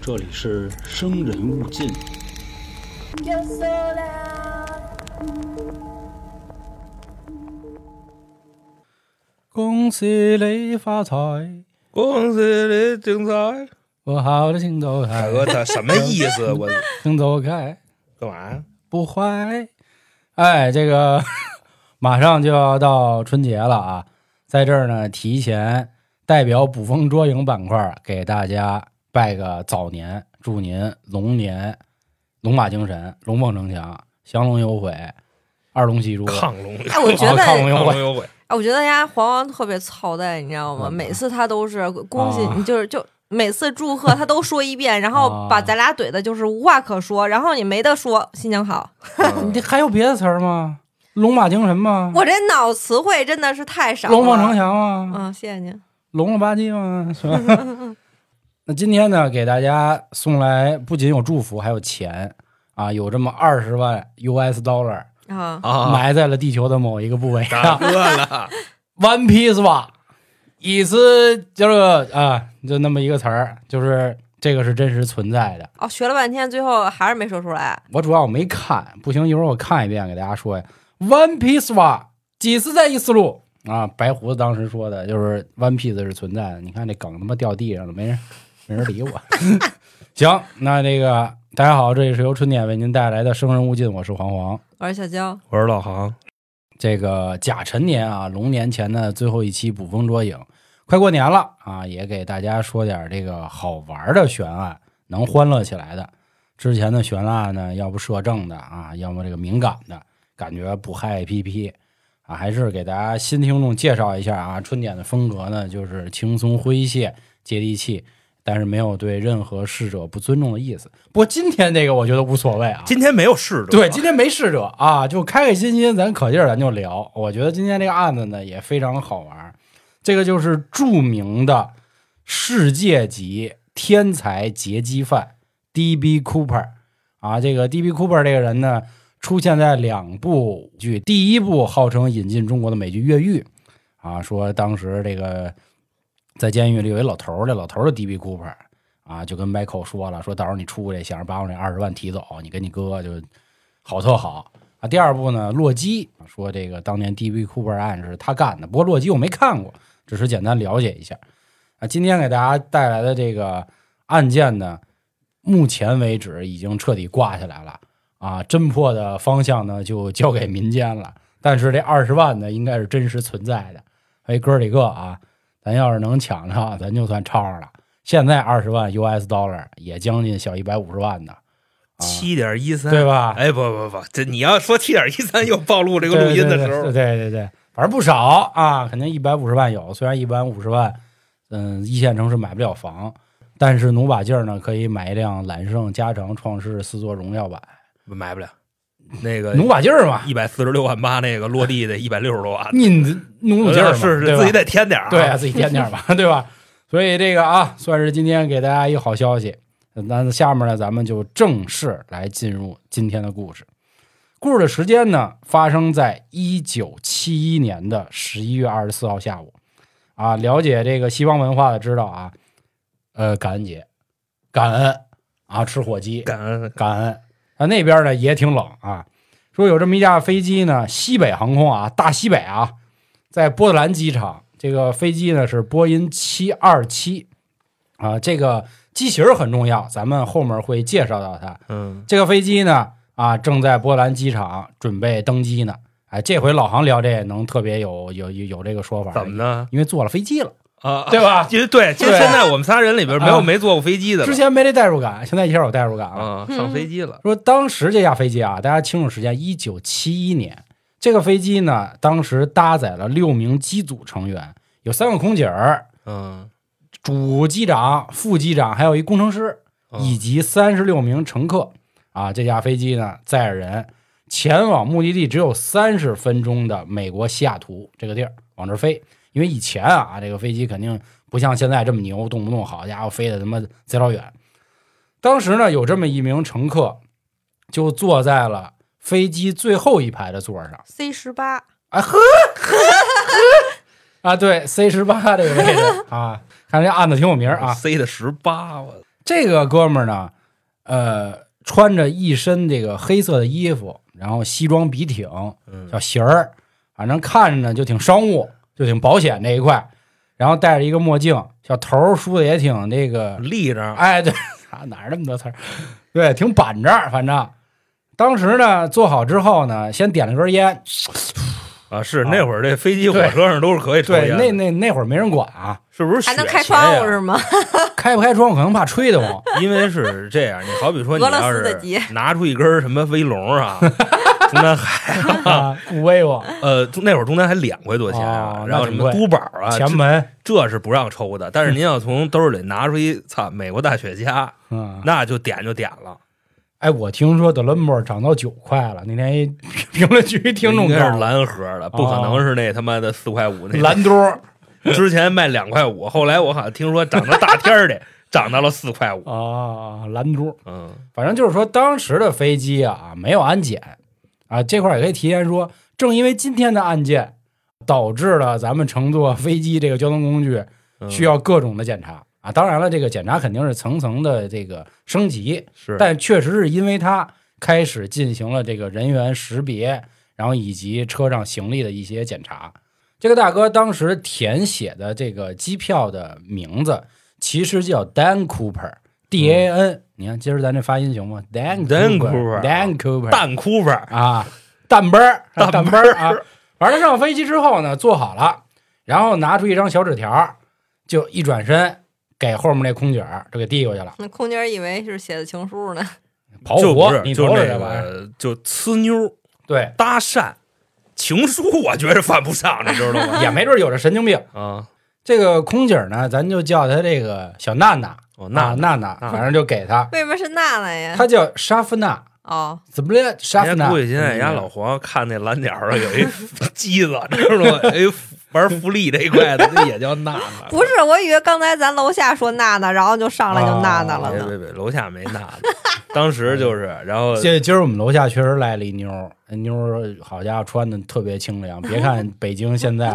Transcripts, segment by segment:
这里是生人勿近。恭喜你发财，恭喜你精彩！我好的请走开，大 哥，他什么意思？我请走开，干嘛呀？不坏。哎，这个 马上就要到春节了啊，在这儿呢，提前代表捕风捉影板块给大家拜个早年，祝您龙年龙马精神，龙凤呈祥，降龙有悔，二龙戏珠。亢龙，哎，我觉哦得，亢亢龙有悔，我觉得人家黄王特别操蛋，你知道吗？嗯每次他都是恭喜啊你，就是就每次祝贺他都说一遍，然后啊把咱俩怼的就是无话可说，然后你没得说，新年好。嗯 你还有别的词儿吗？龙马精神吗？我这脑词汇真的是太少了。龙凤呈祥吗？嗯，谢谢您。龙了吧唧吗？是吧？那今天呢，给大家送来不仅有祝福，还有钱啊，有这么二十万 US dollar 啊，啊，埋在了地球的某一个部位了，One Piece 吧，意思就是啊，就那么一个词儿，就是这个是真实存在的。哦，学了半天，最后还是没说出来。我主要我没看，不行，一会儿我看一遍给大家说呀。One Piece 吧，几次在一思路啊？白胡子当时说的就是 One Piece 是存在的。你看这梗他妈掉地上了，没人没人理我。行，那这个大家好，这里是由春点为您带来的《生人勿近》，我是黄黄。我是小娇，我是老航，这个甲辰年啊，龙年前的最后一期捕风捉影，快过年了啊，也给大家说点这个好玩的悬案，能欢乐起来的。之前的悬案呢，要不摄政的啊，要么这个敏感的，感觉不嗨 APP 啊，还是给大家新听众介绍一下啊，春点的风格呢，就是轻松诙谐、接地气。但是没有对任何逝者不尊重的意思。不过今天这个我觉得无所谓啊，今天没有逝者，对，今天没逝者啊，就开开心心，咱可劲儿，咱就聊。我觉得今天这个案子呢也非常好玩儿，这个就是著名的世界级天才劫机犯 D.B. Cooper 啊。这个 D.B. Cooper 这个人呢，出现在两部剧，第一部号称引进中国的美剧《越狱》啊，说当时这个在监狱里有一老头儿，这老头儿的 D.B. Cooper 啊，就跟 Michael 说了，说到时候你出去想着把我那二十万提走，你跟你哥就好特好啊。第二部呢，洛基说这个当年 D.B. Cooper 案是他干的，不过洛基我没看过，只是简单了解一下啊。今天给大家带来的这个案件呢，目前为止已经彻底挂下来了啊，侦破的方向呢就交给民间了，但是这二十万呢应该是真实存在的。哎，哥儿几个啊，咱要是能抢上，咱就算超上了。现在二十万 US dollar 也将近小一百五十万呢，啊七点一三，对吧？哎，不不不，这你要说七点一三又暴露这个录音的时候对，对对对，反正不少啊，肯定一百五十万有。虽然一百五十万，嗯，一线城市买不了房，但是努把劲儿呢，可以买一辆揽胜、加长、创世四座荣耀版，买不了。那个努把劲儿嘛，一百四十六万八，那个落地得一百六十多万，你努努劲儿嘛，对吧是是自己得添点儿啊。对啊，自己添点儿吧，对吧？所以这个啊，算是今天给大家一个好消息。那下面呢，咱们就正式来进入今天的故事。故事的时间呢，发生在一九七一年的十一月二十四号下午。啊，了解这个西方文化的知道啊，呃，感恩节，感恩啊，吃火鸡，感恩感恩。啊，那边呢也挺冷啊。说有这么一架飞机呢，西北航空啊，大西北啊，在波特兰机场，这个飞机呢是波音七二七啊，这个机型儿很重要，咱们后面会介绍到它。嗯，这个飞机呢啊，正在波特兰机场准备登机呢。哎，这回老航聊这能特别有有有有这个说法，怎么呢？因为坐了飞机了，啊，对吧？其实对，其实现在我们仨人里边没有啊没坐过飞机的了之前没这代入感，现在一下有代入感了。啊，上飞机了。说当时这架飞机啊，大家清楚时间，一九七一年，这个飞机呢，当时搭载了六名机组成员，有三个空姐儿、嗯，主机长、副机长，还有一工程师，嗯以及三十六名乘客。啊，这架飞机呢，载着人前往目的地只有三十分钟的美国西雅图这个地儿往这儿飞。因为以前啊，这个飞机肯定不像现在这么牛，动不动好家伙飞的他妈贼老远。当时呢，有这么一名乘客，就坐在了飞机最后一排的座上。C 十八，啊呵，啊对，C 十八这个位置啊，看这案子挺有名啊。，C 的十八，我这个哥们儿呢，呃，穿着一身这个黑色的衣服，然后西装笔挺，嗯小鞋儿，反正看着呢就挺商务，就挺保险这一块。然后戴着一个墨镜，小头梳的也挺那个，立着，哎，对，啊哪儿那么多词儿？对，挺板正，反正。当时呢，做好之后呢，先点了根烟。啊，是那会儿这飞机火车上都是可以抽对，烟的，那那那会儿没人管啊，是不是还能开窗户是吗？开不开窗户可能怕吹得慌。因为是这样，你好比说你要是拿出一根什么威龙啊，中南海 啊，不威风，呃，那会儿中南海两块多钱啊哦，然后什么那挺贵都宝啊，前门，这这是不让抽的。但是您要从兜里拿出一操美国大雪茄，嗯，那就点就点了。哎，我听说德伦波涨到九块了。那天一 评论区听众应该是蓝盒的，不可能是那他妈的四块五那。蓝多之前卖两块五，后来我好像听说涨到大天儿里，涨到了四块五。啊，蓝多。嗯，反正就是说，当时的飞机啊没有安检啊，这块也可以提前说，正因为今天的案件，导致了咱们乘坐飞机这个交通工具嗯需要各种的检查啊。当然了，这个检查肯定是层层的这个升级，是，但确实是因为它开始进行了这个人员识别，然后以及车上行李的一些检查。这个大哥当时填写的这个机票的名字其实叫 Dan Cooper，D A N，、你看今儿咱这发音行吗？Dan Dan Cooper，Dan Cooper，蛋哭吧，啊，蛋奔儿，蛋蛋杯儿啊。完了上飞机之后呢，坐好了，然后拿出一张小纸条，就一转身给后面那空姐儿就给递过去了。那空姐以为是写的情书呢。跑就不是，火你就那瞅瞅这玩意就呲妞对，搭讪。情书我觉着犯不上，你知道吗？也没准有这神经病。啊，这个空姐儿呢，咱就叫她这个小娜娜，哦，娜娜，娜反正就给她，为什么是娜娜呀？她叫莎夫娜，哦，怎么了？莎夫娜，估计现在人家老黄看那蓝鸟上有一 机子，知道吗？哎，玩福利这一块的，那也叫娜娜。不是，我以为刚才咱楼下说娜娜，然后就上来就娜娜了呢。别别别，楼下没娜娜，当时就是，然后今今儿我们楼下确实来了一妞儿，那妞儿好家伙穿的特别清凉，别看 北京现在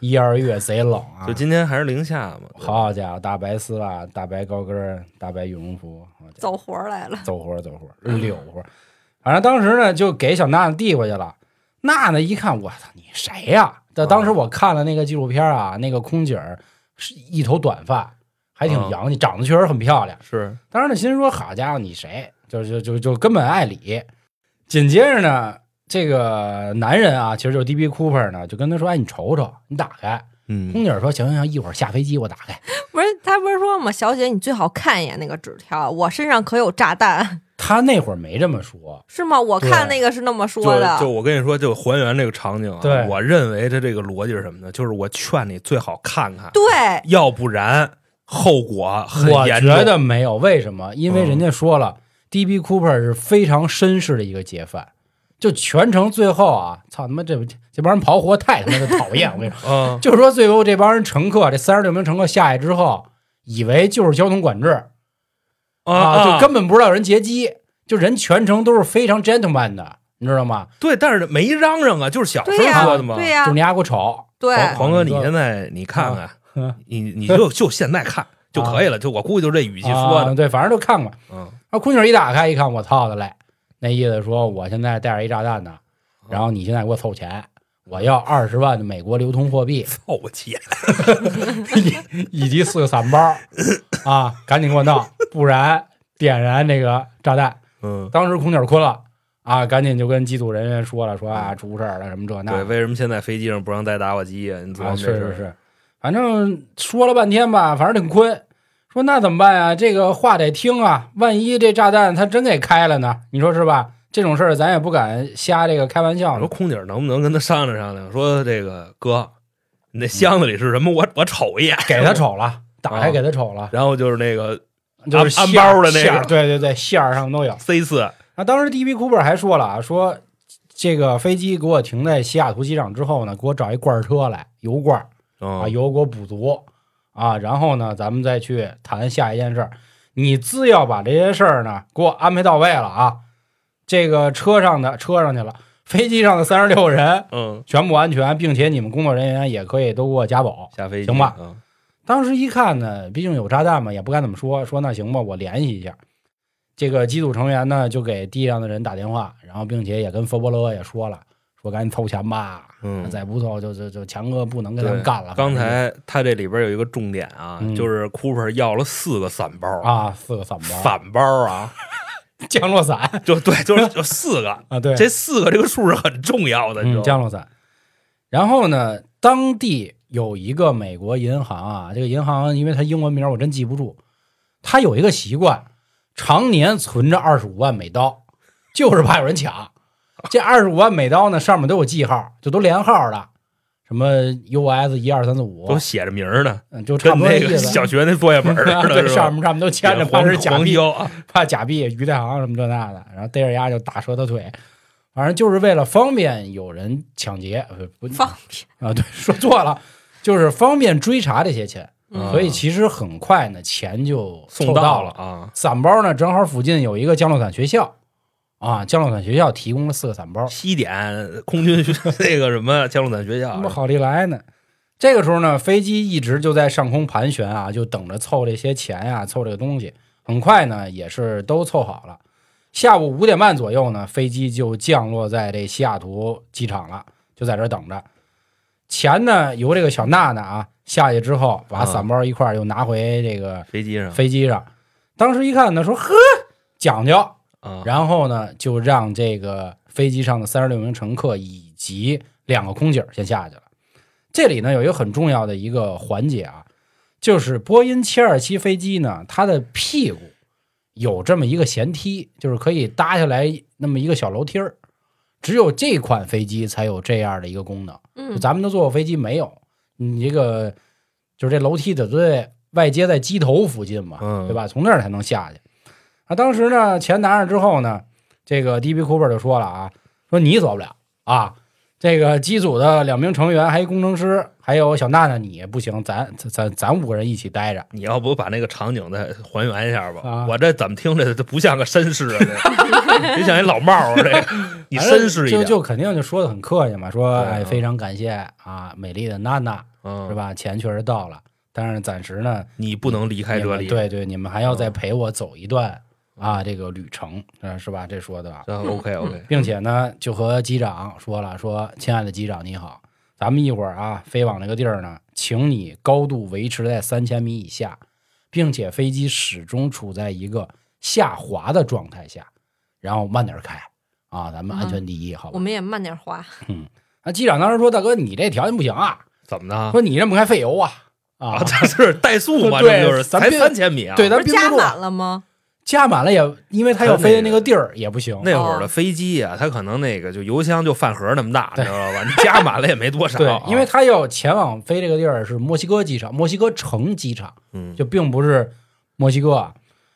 一二月贼冷啊就，今天还是零下嘛。好家伙，大白丝袜、大白高跟、大白羽绒服，走活来了，走活走活儿溜活。反正当时呢，就给小娜娜递过去了。娜娜一看，我操，你谁呀、这当时我看了那个纪录片啊，那个空姐儿是一头短发，还挺嗯洋气，长得确实很漂亮。是当时呢，心说好家伙，你谁？就就就就根本爱理。紧接着呢，这个男人啊，其实就是 D.B. Cooper 呢，就跟他说：“哎，你瞅瞅，你打开。”嗯空姐说：“行行行，一会儿下飞机我打开。不是他不是说吗？小姐，你最好看一眼那个纸条，我身上可有炸弹，”他那会儿没这么说，是吗？我看那个是那么说的就。就我跟你说，就还原这个场景啊。对我认为他这个逻辑是什么呢？就是我劝你最好看看，对，要不然后果很我严重。觉得没有。为什么？因为人家说了、d b Cooper 是非常绅士的一个劫犯，就全程最后啊，操他妈这这帮人跑活太他妈的讨厌！我跟你说，嗯，就是说最后这帮人乘客，这三十六名乘客下去之后，以为就是交通管制。啊，就根本不知道有人劫机，就人全程都是非常 gentleman 的，你知道吗？对，但是没嚷嚷啊，就是小声说的嘛。对呀。就你丫给我瞅，对，黄黄哥，你现在你看看，嗯你你就就现在看就可以了。就我估计就这语气说的，啊对，反正就看吧。嗯，啊，空姐一打开一看，我操的嘞，那意思说我现在带着一炸弹呢，然后你现在给我凑钱，我要二十万的美国流通货币 凑钱。以以及四个散包啊，赶紧给我弄，不然点燃这个炸弹。嗯，当时空姐困了啊，赶紧就跟机组人员说了，说啊出事儿了什么这那对，为什么现在飞机上不让带打火机啊？你琢啊，磨这事是是是，反正说了半天吧，反正挺困。说那怎么办呀？这个话得听啊，万一这炸弹它真给开了呢？你说是吧？这种事儿咱也不敢瞎这个开玩笑我说空姐能不能跟他商量商量？说这个哥，你那箱子里是什么？我我瞅一眼。给他瞅了，打开啊给他瞅了，然后就是那个就是安包的那个对对对，线儿上都有。C 四，那当时 DB Cooper 还说了啊，说这个飞机给我停在西雅图机场之后呢，给我找一罐车来，油罐儿啊，啊油给我补足啊，然后呢，咱们再去谈下一件事儿。你只要把这些事儿呢给我安排到位了啊，这个车上的车上去了，飞机上的三十六人嗯，全部安全，并且你们工作人员也可以都给我加保。下飞机行吧嗯当时一看呢，毕竟有炸弹嘛，也不敢怎么说，说那行吧，我联系一下。这个机组成员呢，就给地上的人打电话，然后并且也跟佛伯勒也说了，说赶紧凑钱吧，嗯，再不凑就就就强哥不能跟他们干了。刚才他这里边有一个重点啊，嗯就是 Cooper 要了四个伞包，啊，四个伞包，伞包啊，降落伞 就对，就是就四个，啊，对，这四个这个数是很重要的，你知嗯，道吗？降落伞。然后呢，当地有一个美国银行啊，这个银行因为它英文名我真记不住，它有一个习惯，常年存着二十五万美刀，就是怕有人抢。这二十五万美刀呢，上面都有记号，就都连号的，什么 US 一二三四五都，写着名儿呢，嗯，就差那个不多意思。小学那作业本似的，对，上面上面都签着，怕黄是假币，黄标啊，怕假币、于太行什么这那的，然后逮着丫就打折他腿，反正就是为了方便有人抢劫，呃不方便啊，对，说错了，就是方便追查这些钱，嗯所以其实很快呢，钱就送凑到了。啊，伞包呢，正好附近有一个降落伞学校，啊，降落伞学校提供了四个伞包，西点空军学 那个什么降落伞学校那么好利来呢。这个时候呢，飞机一直就在上空盘旋啊，就等着凑这些钱呀、凑这个东西。很快呢，也是都凑好了。下午五点半左右呢，飞机就降落在这西雅图机场了，就在这等着。钱呢，由这个小娜娜啊下去之后，把啊伞包一块儿又拿回这个飞机上飞机上。当时一看呢，说呵讲究，啊，然后呢，就让这个飞机上的三十六名乘客以及两个空姐先下去了。这里呢有一个很重要的一个环节啊，就是波音七二七飞机呢，它的屁股有这么一个舷梯，就是可以搭下来那么一个小楼梯儿。只有这款飞机才有这样的一个功能，就嗯，咱们都坐过飞机没有？你这个就是这楼梯得在外接在机头附近嘛，嗯对吧？从那儿才能下去。啊，当时呢，钱拿上之后呢，这个 DB Cooper 就说了啊，说你走不了啊，这个机组的两名成员，还有工程师，还有小娜娜，你不行，咱咱咱咱五个人一起待着。你要不把那个场景再还原一下吧？啊我这怎么听着这不像个绅士啊？这你像一老帽啊，这你绅士一点，就就肯定就说的很客气嘛，说啊哎，非常感谢啊，美丽的娜娜嗯是？吧？钱确实到了，但是暂时呢，你不能离开这里，对对，你们还要再嗯陪我走一段啊，这个旅程，嗯，是吧？这说的吧？这 OK OK，并且呢，就和机长说了，说亲爱的机长你好，咱们一会儿啊飞往那个地儿呢，请你高度维持在三千米以下，并且飞机始终处在一个下滑的状态下，然后慢点开啊，咱们安全第一，好吧？我们也慢点滑。嗯那机长当时说，大哥你这条件不行啊，怎么呢？说你这么开费油啊啊啊，，这是怠速嘛？这就是才三千米啊？对，咱加满了吗？加满了也，因为他要飞的那个地儿也不行。那会儿的哦飞机啊，它可能那个就油箱就饭盒那么大，你 知道吧？你加满了也没多少。对啊，因为他要前往飞这个地儿是墨西哥机场，墨西哥城机场，嗯，就并不是墨西哥啊。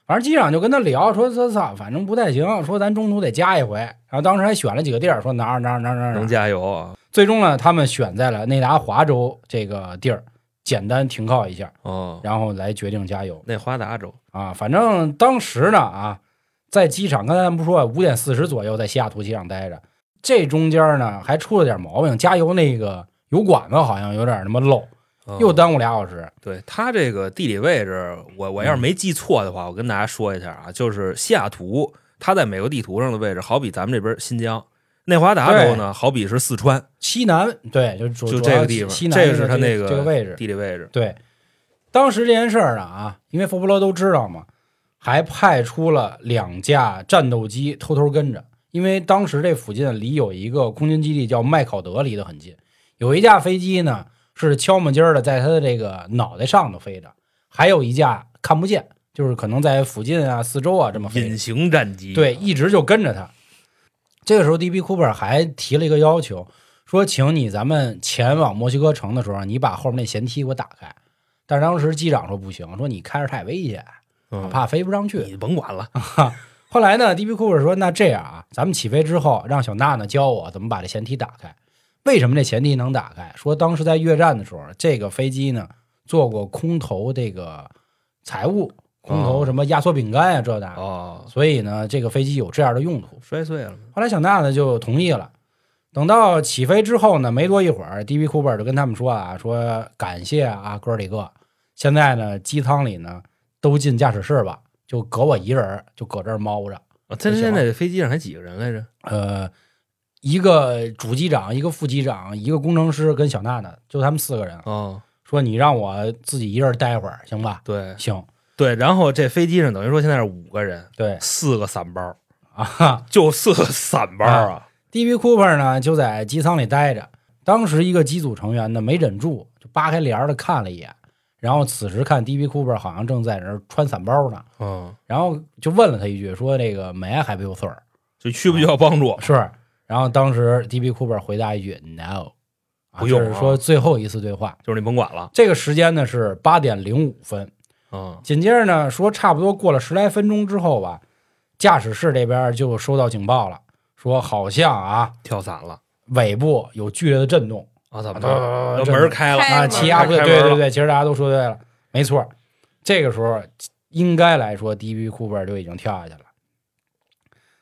反正机长就跟他聊说：“说操，反正不太行，说咱中途得加一回。”然后当时还选了几个地儿，说哪儿哪儿哪儿哪儿哪儿。能加油啊！最终呢，他们选在了内达华州这个地儿，简单停靠一下，哦，然后来决定加油。那华达州。啊。反正当时呢啊，在机场，刚才咱们不说五点四十左右在西雅图机场待着，这中间呢还出了点毛病，加油那个油管子好像有点他妈漏，哦。又耽误俩小时。对它这个地理位置，我我要是没记错的话，我跟大家说一下啊，就是西雅图，它在美国地图上的位置，好比咱们这边新疆；内华达州呢，好比是四川，西南对，就主就这个地方，西南这个是它它那个这个位置。地理位置。对，当时这件事儿呢啊，因为佛布罗都知道嘛，还派出了两架战斗机偷偷跟着，因为当时这附近离有一个空军基地叫麦考德，离得很近。有一架飞机呢是悄没劲儿的在他的这个脑袋上头飞着，还有一架看不见，就是可能在附近啊、四周啊这么飞隐形战机，对，一直就跟着他。这个时候，DB Cooper 还提了一个要求，说：“请你咱们前往墨西哥城的时候，你把后面那舷梯给我打开。”但是当时机长说不行，说你开着太危险，嗯，怕飞不上去。你甭管了，后来呢，DB Cooper 说：“那这样啊，咱们起飞之后，让小娜娜教我怎么把这舷梯打开。为什么这舷梯能打开？说当时在越战的时候，这个飞机呢做过空投这个财物，空投哦什么压缩饼干呀、这那的，哦，所以呢，这个飞机有这样的用途。摔碎了，后来小娜呢就同意了。等到起飞之后呢，没多一会儿，DB Cooper 就跟他们说啊，说感谢啊哥几个，现在呢，机舱里呢都进驾驶室吧，就搁我一人，就搁这儿猫着。啊他现在飞机上还几个人来着？呃，一个主机长，一个副机长，一个工程师跟小娜娜，就他们四个人。哦，说你让我自己一人待会儿，行吧？对行，对，然后这飞机上等于说现在是五个人，对四个散包，啊哈。就四个散包啊！DB Cooper 呢就在机舱里待着。当时一个机组成员呢没忍住，就扒开帘儿的看了一眼，然后此时看 DB Cooper 好像正在那儿穿伞包呢，嗯，然后就问了他一句，说这个 May I help you, sir？就需不需要帮助？是，然后当时 DB Cooper 回答一句 No，啊不用啊这是说最后一次对话。就是你甭管了。这个时间呢是八点零五分，嗯，紧接着呢说差不多过了十来分钟之后吧，驾驶室这边就收到警报了，说好像啊跳伞了尾部有剧烈的震动啊！怎么啊了？门开了啊，气压不对，对对对，其实大家都说对了，没错，这个时候应该来说，DB Cooper 就已经跳下去了。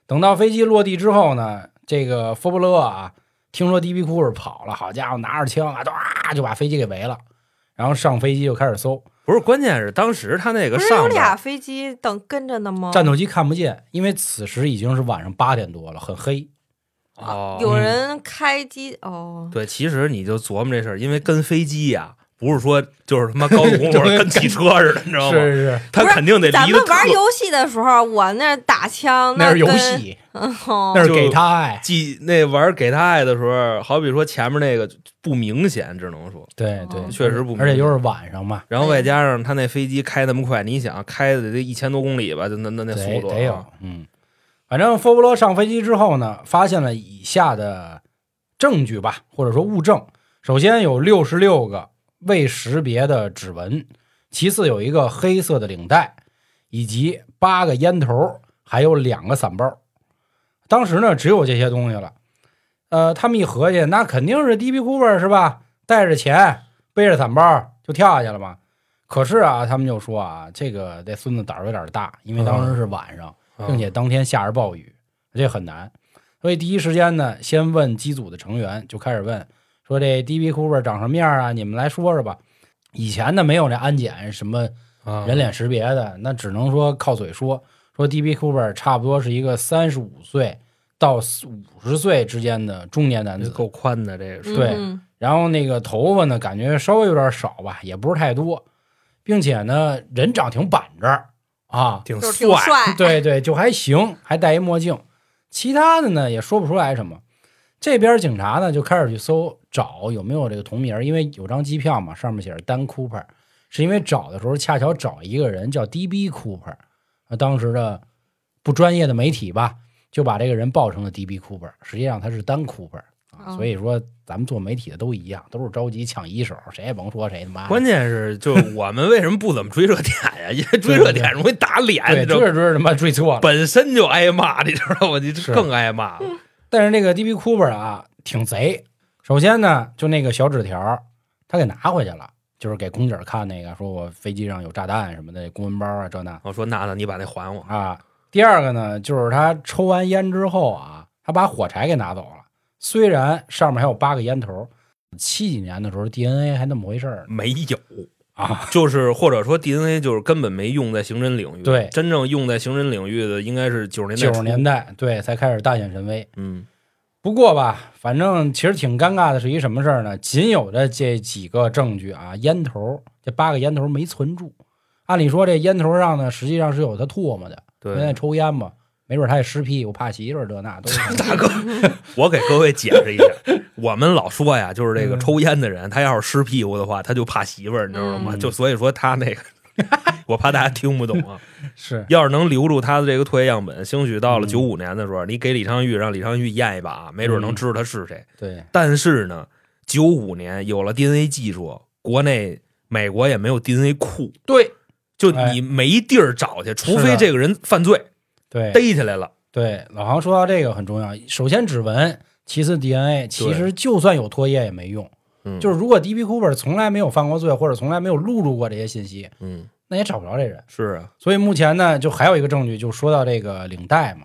等到飞机落地之后呢，这个佛布勒啊，听说 DB Cooper 跑了，好家伙，拿着枪啊，唰就把飞机给围了，然后上飞机就开始搜，不是，关键是当时他那个不是有上边俩飞机等跟着呢吗？战斗机看不见，因为此时已经是晚上八点多了，很黑。哦，有人开机哦，对，其实你就琢磨这事儿，因为跟飞机呀，不是说就是他妈高速公路对 跟汽车似的，你知道吗？是是，他肯定得咱离得特们玩游戏的时候，我那打枪那是游，戏，哦。那是给他爱。记那玩给他爱的时候，好比说前面那个不明显，只能说，对对哦，确实不明显。而且又是晚上嘛，然后外加上他那飞机开那么快，你想开的得一千多公里吧，就那那那速度得得有啊，，嗯，反正佛布罗上飞机之后呢，发现了以下的证据吧，或者说物证。首先有六十六个未识别的指纹，其次有一个黑色的领带，以及八个烟头，还有两个伞包。当时呢，只有这些东西了。呃，他们一合计，那肯定是 DB Cooper 是吧？带着钱，背着伞包就跳下去了嘛。可是啊，他们就说啊，这个这孙子胆儿有点大，因为当时是晚上，啊并且当天下着暴雨，这很难。所以第一时间呢，先问机组的成员，就开始问说这 DB Cooper 长什么样啊？你们来说说吧。以前呢没有这安检什么啊人脸识别的，那只能说靠嘴说说 DB Cooper 差不多是一个三十五岁到五十岁之间的中年男子，够宽的这个是，对嗯然后那个头发呢，感觉稍微有点少吧，也不是太多，并且呢人长挺板正啊，挺帅，对对，就还行，还戴一墨镜。其他的呢也说不出来什么。这边警察呢就开始去搜找有没有这个同名，因为有张机票嘛，上面写着丹 Cooper，是因为找的时候恰巧找一个人叫 DB Cooper，啊，当时的不专业的媒体吧就把这个人报成了 DB Cooper，实际上他是丹 Cooper 所以说咱们做媒体的都一样，都是着急抢一手，谁也甭说谁他妈。关键是就我们为什么不怎么追热点呀？因为追热点容易打脸，追着追着他妈追错了。本身就挨骂，你知道吗？你这更挨骂了。但是那个 DB Cooper 啊，挺贼。首先呢，就那个小纸条，他给拿回去了，就是给空姐看那个，说我飞机上有炸弹什么的，公文包啊这那我说娜娜，你把那还我。啊。第二个呢，就是他抽完烟之后啊，他把火柴给拿走了。虽然上面还有八个烟头，七几年的时候 DNA 还那么回事儿没有啊，就是或者说 DNA 就是根本没用在刑侦领域，对真正用在刑侦领域的应该是九十年代初九十年，代对才开始大显神威。嗯不过吧，反正其实挺尴尬的是一什么事儿呢？仅有的这几个证据啊，烟头这八个烟头没存住。按理说这烟头上呢，实际上是有他唾沫的，因为对，抽烟嘛，没准他也湿屁股、怕媳妇儿这那都是 大哥，我给各位解释一下，我们老说呀，就是这个嗯抽烟的人，他要是湿屁股的话，他就怕媳妇儿，你知道吗？嗯就所以说他那个，我怕大家听不懂啊。是。要是能留住他的这个唾液样本，兴许到了嗯。九五年的时候，你给李昌钰让李昌钰验一把，没准能知道他是谁。对。但是呢，九五年有了 DNA 技术，国内美国也没有 DNA 库，对。就哎。你没地儿找去，除非这个人犯罪对。逮起来了。对，老航说到这个很重要，首先指纹，其次 DNA，其实就算有唾液也没用。嗯，就是如果 DB Cooper 从来没有犯过罪，或者从来没有录入过这些信息，嗯，那也找不着这人。是啊，所以目前呢，就还有一个证据，就说到这个领带嘛。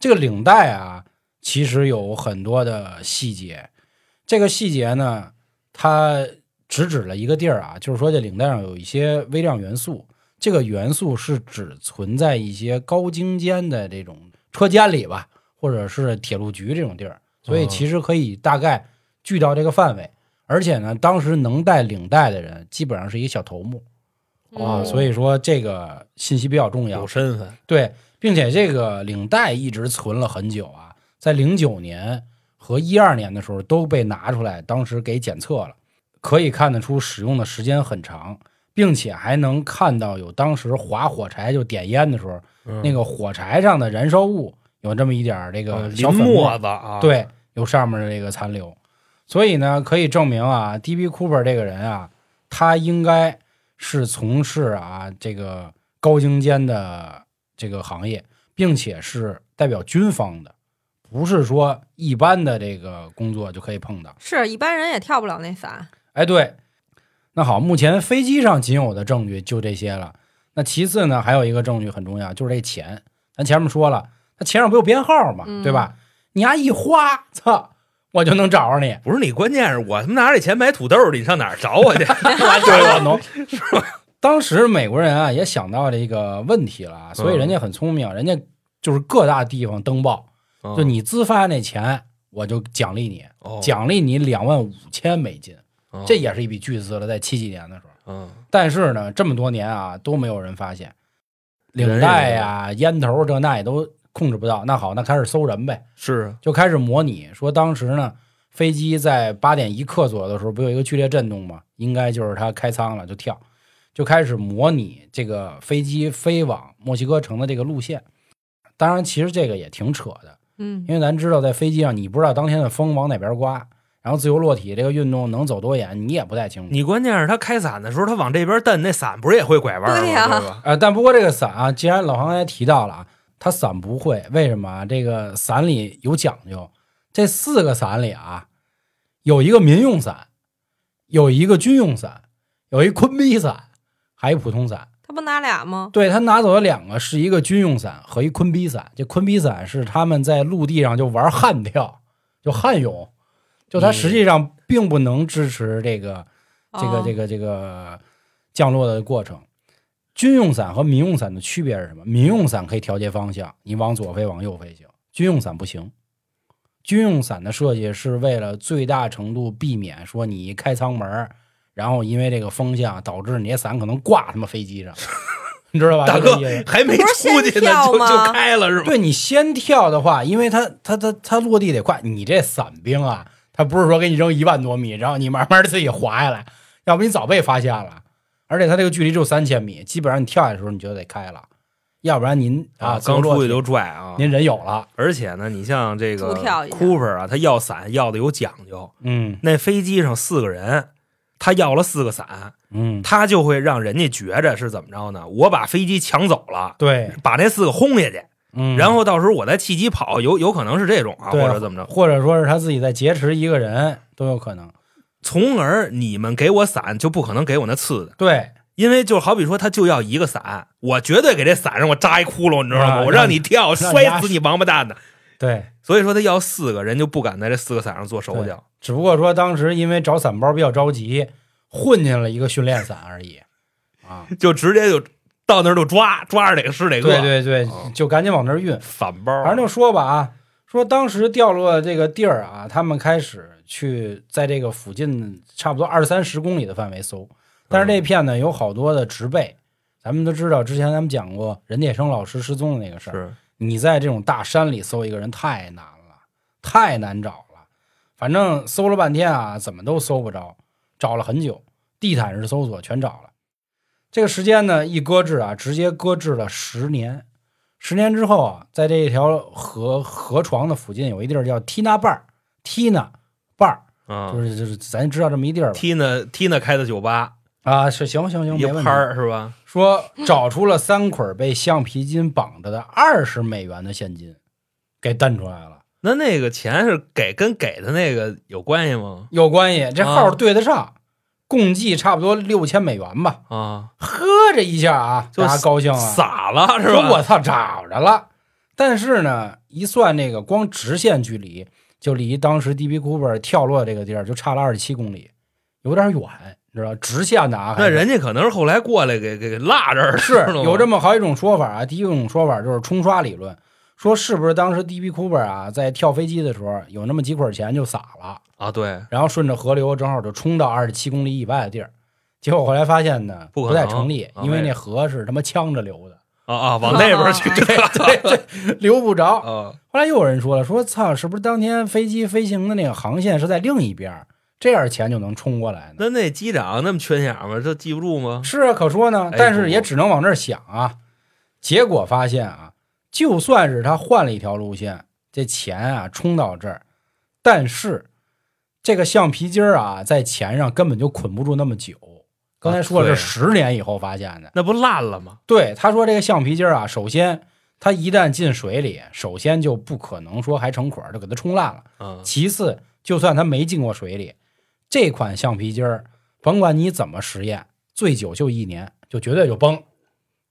这个领带啊，其实有很多的细节。这个细节呢，它直指了一个地儿啊，就是说这领带上有一些微量元素，这个元素是只存在一些高精尖的这种车间里吧，或者是铁路局这种地儿，所以哦其实可以大概聚到这个范围。而且呢，当时能带领带的人基本上是一个小头目啊，嗯所以说这个信息比较重要有。身份，对，并且这个领带一直存了很久啊，在零九年和一二年的时候都被拿出来，当时给检测了，可以看得出使用的时间很长，并且还能看到有当时划火柴就点烟的时候，嗯那个火柴上的燃烧物有这么一点这啊个小沫子啊，，对，有上面的这个残留，所以呢，可以证明啊，D.B. Cooper 这个人啊，他应该是从事啊这个高精尖的这个行业，并且是代表军方的，不是说一般的这个工作就可以碰到。是一般人也跳不了那伞。哎，对，那好，目前飞机上仅有的证据就这些了。那其次呢，还有一个证据很重要，就是这钱。咱前面说了，他钱上不有编号吗？嗯对吧？你丫一花，操，我就能找着你。不是你，关键是我他妈拿着这钱买土豆去，你上哪儿找我去？对我农是吧？当时美国人啊也想到这个问题了，所以人家很聪明，人家就是各大地方登报，就你自发那钱，我就奖励你，哦。奖励你两万五千美金，哦这也是一笔巨资了，在七几年的时候。嗯。但是呢，这么多年啊都没有人发现，领带呀、烟头这那也都控制不到。那好，那开始搜人呗，是就开始模拟，说当时呢，飞机在八点一刻左右的时候，不有一个剧烈震动吗？应该就是它开舱了，就跳，就开始模拟这个飞机飞往墨西哥城的这个路线。当然，其实这个也挺扯的，嗯，因为咱知道在飞机上，你不知道当天的风往哪边刮，然后自由落体这个运动能走多远，你也不太清楚。你关键是他开伞的时候，他往这边蹬，那伞不是也会拐弯吗？对呀吧？呃，但不过这个伞啊，既然老黄刚才提到了啊，它伞不会，为什么啊？这个伞里有讲究，这四个伞里啊，有一个民用伞，有一个军用伞，有一坤比伞，还有一普通伞。他不拿俩吗？对他拿走了两个，是一个军用伞和一坤比伞。这坤比伞是他们在陆地上就玩旱跳，就旱泳，就它实际上并不能支持这个这个哦这个这个降落的过程。军用伞和民用伞的区别是什么？民用伞可以调节方向，你往左飞，往右飞行；军用伞不行。军用伞的设计是为了最大程度避免说你一开舱门，然后因为这个风向导致你这伞可能挂他妈飞机上，你知道吧？大哥还没出去呢，就就开了是吧？对你先跳的话，因为它它它它落地得快，你这伞兵啊，他不是说给你扔一万多米，然后你慢慢自己滑下来，要不你早被发现了。而且它这个距离只有三千米，基本上你跳下来的时候你就得开了，要不然您啊刚出去就拽啊！您人有了，而且呢，你像这个 Cooper 啊，他要伞要的有讲究。嗯那飞机上四个人，他要了四个伞，嗯，他就会让人家觉着是怎么着呢？我把飞机抢走了，对，把那四个轰下去，嗯，然后到时候我再弃机跑，有有可能是这种啊，或者怎么着，或者说是他自己在劫持一个人都有可能。从而你们给我伞就不可能给我那刺的，对，因为就好比说他就要一个伞，我绝对给这伞上我扎一窟窿，你知道吗？啊我让你跳，摔死你王八蛋的。对，所以说他要四个人就不敢在这四个伞上做手脚。只不过说当时因为找伞包比较着急，混进了一个训练伞而已。啊，就直接就到那儿就抓，抓着哪个是哪个。对对对哦，就赶紧往那儿运。伞包。反正就说吧啊，说当时掉落这个地儿啊，他们开始去在这个附近差不多二三十公里的范围搜，但是这片呢有好多的植被。咱们都知道，之前咱们讲过任铁生老师失踪的那个事儿。你在这种大山里搜一个人太难了，太难找了。反正搜了半天啊，怎么都搜不着，找了很久，地毯式搜索全找了。这个时间呢，一搁置啊，直接搁置了十年。十年之后啊，在这一条河河床的附近有一地儿叫 Tina Bar Bar，啊就是就是咱知道这么一地儿吧？，Tina Tina 开的酒吧，啊，是行行行，一没问题拍。儿是吧？说找出了三捆被橡皮筋绑着的二十美元的现金，给蹬出来了。那那个钱是给跟给的那个有关系吗？有关系，这号啊对得上，共计差不多六千美元吧。啊，呵，这一下啊，就大家高兴了，撒了是吧？说我操，找着了。但是呢，一算那个光直线距离，就离当时 D.B. Cooper 跳落这个地儿就差了二十七公里，有点远，你知道直线的啊，那人家可能是后来过来给给给落这儿，是有这么么好几种说法啊。第一种说法就是冲刷理论，说是不是当时 DB Cooper 啊在跳飞机的时候有那么几捆钱就撒了，啊？对，然后顺着河流正好就冲到二十七公里以外的地儿。结果后来发现呢，不可能太成立，啊因为那河是他妈呛着流的，啊啊，往那边去，对对对，留不着。啊，后来又有人说了，说操，是不是当天飞机飞行的那个航线是在另一边儿，这样钱就能冲过来呢？那那机长那么缺心眼吗？这记不住吗？是啊，可说呢，哎但是也只能往这儿想啊。结果发现啊，就算是他换了一条路线，这钱啊冲到这儿，但是这个橡皮筋儿啊在钱上根本就捆不住那么久。刚才说的是十年以后发现的，那不烂了吗？对，他说这个橡皮筋儿啊，首先它一旦进水里，首先就不可能说还成捆儿，就给它冲烂了。嗯，其次，就算它没进过水里，这款橡皮筋儿，甭管你怎么实验，最久就一年，就绝对就崩，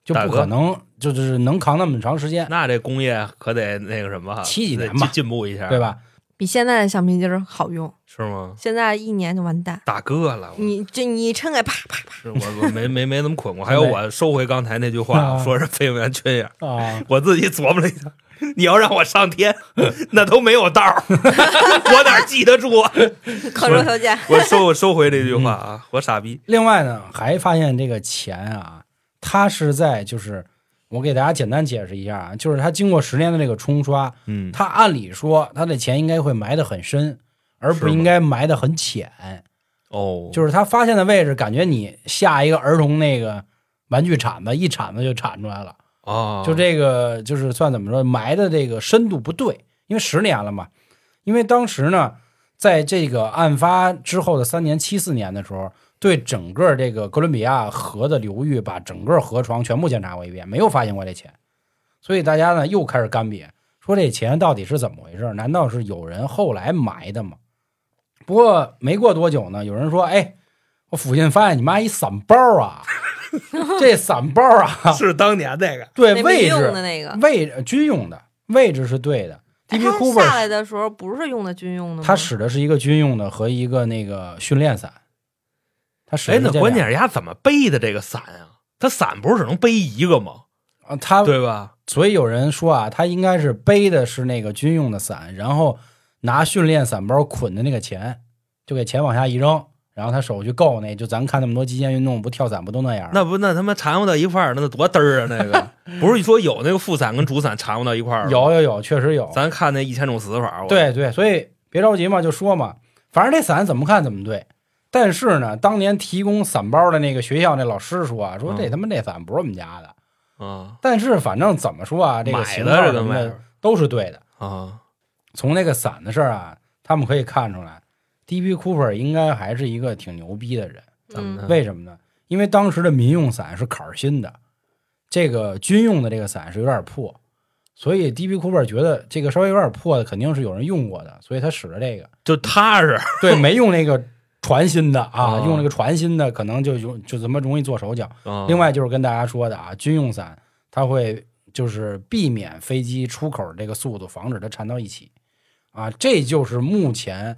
就不可能就是能扛那么长时间，那这工业可得那个什么，得七几年吧进进步一下，对？吧？比现在的橡皮筋儿好用，是吗？现在一年就完蛋。大哥了，你这你撑开啪啪啪，是我我没没没怎么捆过。还有我收回刚才那句话，啊说是飞行员缺眼儿，啊，我自己琢磨了一下，你要让我上天，那都没有道儿，我哪记得住？刻舟求剑。我收我收回这句话啊，我傻逼。另外呢，还发现这个钱啊，它是在就是我给大家简单解释一下啊，就是他经过十年的这个冲刷，嗯，它按理说他的钱应该会埋得很深，而不应该埋得很浅。哦，就是他发现的位置，感觉你下一个儿童那个玩具铲子，一铲子就铲出来了。啊，就这个，就是算怎么说，埋的这个深度不对，因为十年了嘛。因为当时呢，在这个案发之后的三年，七四年的时候，对整个这个哥伦比亚河的流域，把整个河床全部检查过一遍，没有发现过这钱。所以大家呢又开始干瘪，说这钱到底是怎么回事？难道是有人后来埋的吗？不过没过多久呢，有人说：“哎，我附近发现你妈一伞包啊，这伞包啊，是当年那个对位置的那个，位置军用的位置是对的。他下来的时候不是用的军用的吗？他使的是一个军用的和一个那个训练伞，那关键是他怎么背的这个伞啊？他伞不是只能背一个吗？啊，他对吧？所以有人说啊，他应该是背的是那个军用的伞，然后拿训练伞包捆的那个钱，就给钱往下一扔，然后他手去够那，就咱看那么多极限运动，不跳伞不都那样？那不那他妈缠和到一块儿，那多嘚儿啊！那个 不是说有那个副伞跟主伞缠和到一块？有有有，确实有。咱看那一千种死法，对对，所以别着急嘛，就说嘛，反正这伞怎么看怎么对。但是呢，当年提供伞包的那个学校那老师说啊，说嗯这他妈这伞不是我们家的。啊但是反正怎么说啊，这个买型号什么的都是对的。啊，从那个伞的事儿啊，他们可以看出来，D.B. Cooper 应该还是一个挺牛逼的人。嗯？为什么呢？因为当时的民用伞是坎儿新的，这个军用的这个伞是有点破，所以 D.B. Cooper 觉得这个稍微有点破的肯定是有人用过的，所以他使了这个。就踏实对，没用那个传新的啊，哦用那个传新的可能就容就怎么容易做手脚。啊。另外就是跟大家说的啊，军用伞它会就是避免飞机出口这个速度，防止它缠到一起啊，这就是目前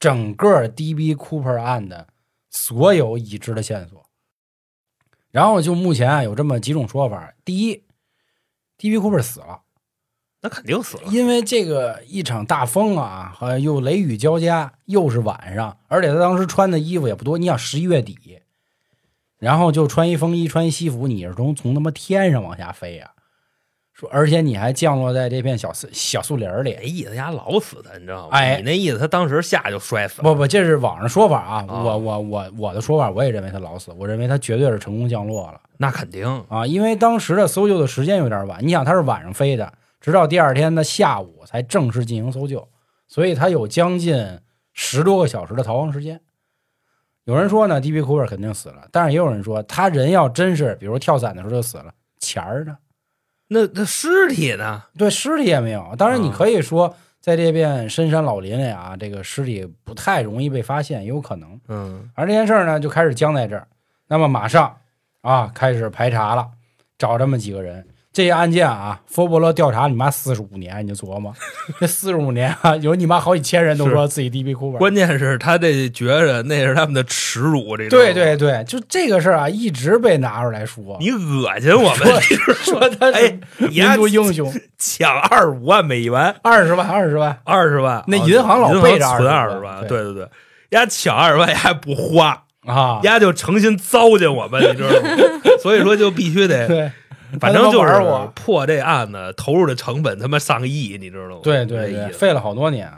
整个 DB Cooper 案的所有已知的线索。然后就目前啊有这么几种说法：第一，DB Cooper 死了，那肯定死了。因为这个一场大风啊，好像，又雷雨交加，又是晚上，而且他当时穿的衣服也不多。你想十一月底，然后就穿一风衣，穿一西服，你是从从他妈天上往下飞呀、说，而且你还降落在这片小树小树林里。那意思家老死的，你知道吗？哎你那意思他当时下就摔死了。不不，这是网上说法啊，啊我我我我的说法，我也认为他老死，我认为他绝对是成功降落了那肯定啊，因为当时的搜救的时间有点晚，你想他是晚上飞的，直到第二天的下午才正式进行搜救，所以他有将近十多个小时的逃亡时间。有人说呢，D.B. Cooper 肯定死了，但是也有人说他人要真是，比如跳伞的时候就死了，钱儿呢？那那尸体呢？对，尸体也没有。当然，你啊可以说在这片深山老林里啊，这个尸体不太容易被发现，也有可能。嗯而这件事儿呢，就开始僵在这儿。那么马上啊，开始排查了，找这么几个人。这些案件啊，佛伯勒调查你妈四十五年，你就琢磨，这四十五年啊，有你妈好几千人都说自己 DB Cooper。关键是他这觉着那是他们的耻辱，这对对对，就这个事儿啊，一直被拿出来说，你恶心我们，说他哎是，你民族英雄，抢二十五万美元，二十万，二十万，二十万，哦那银行老银备着存二十万，对对对对，丫抢二十万还不花，啊，丫就诚心糟践我们，你知道吗？所以说就必须得，对，反正就是我破这案子投入的成本他妈上亿，你知道吗？对对对，费了好多年。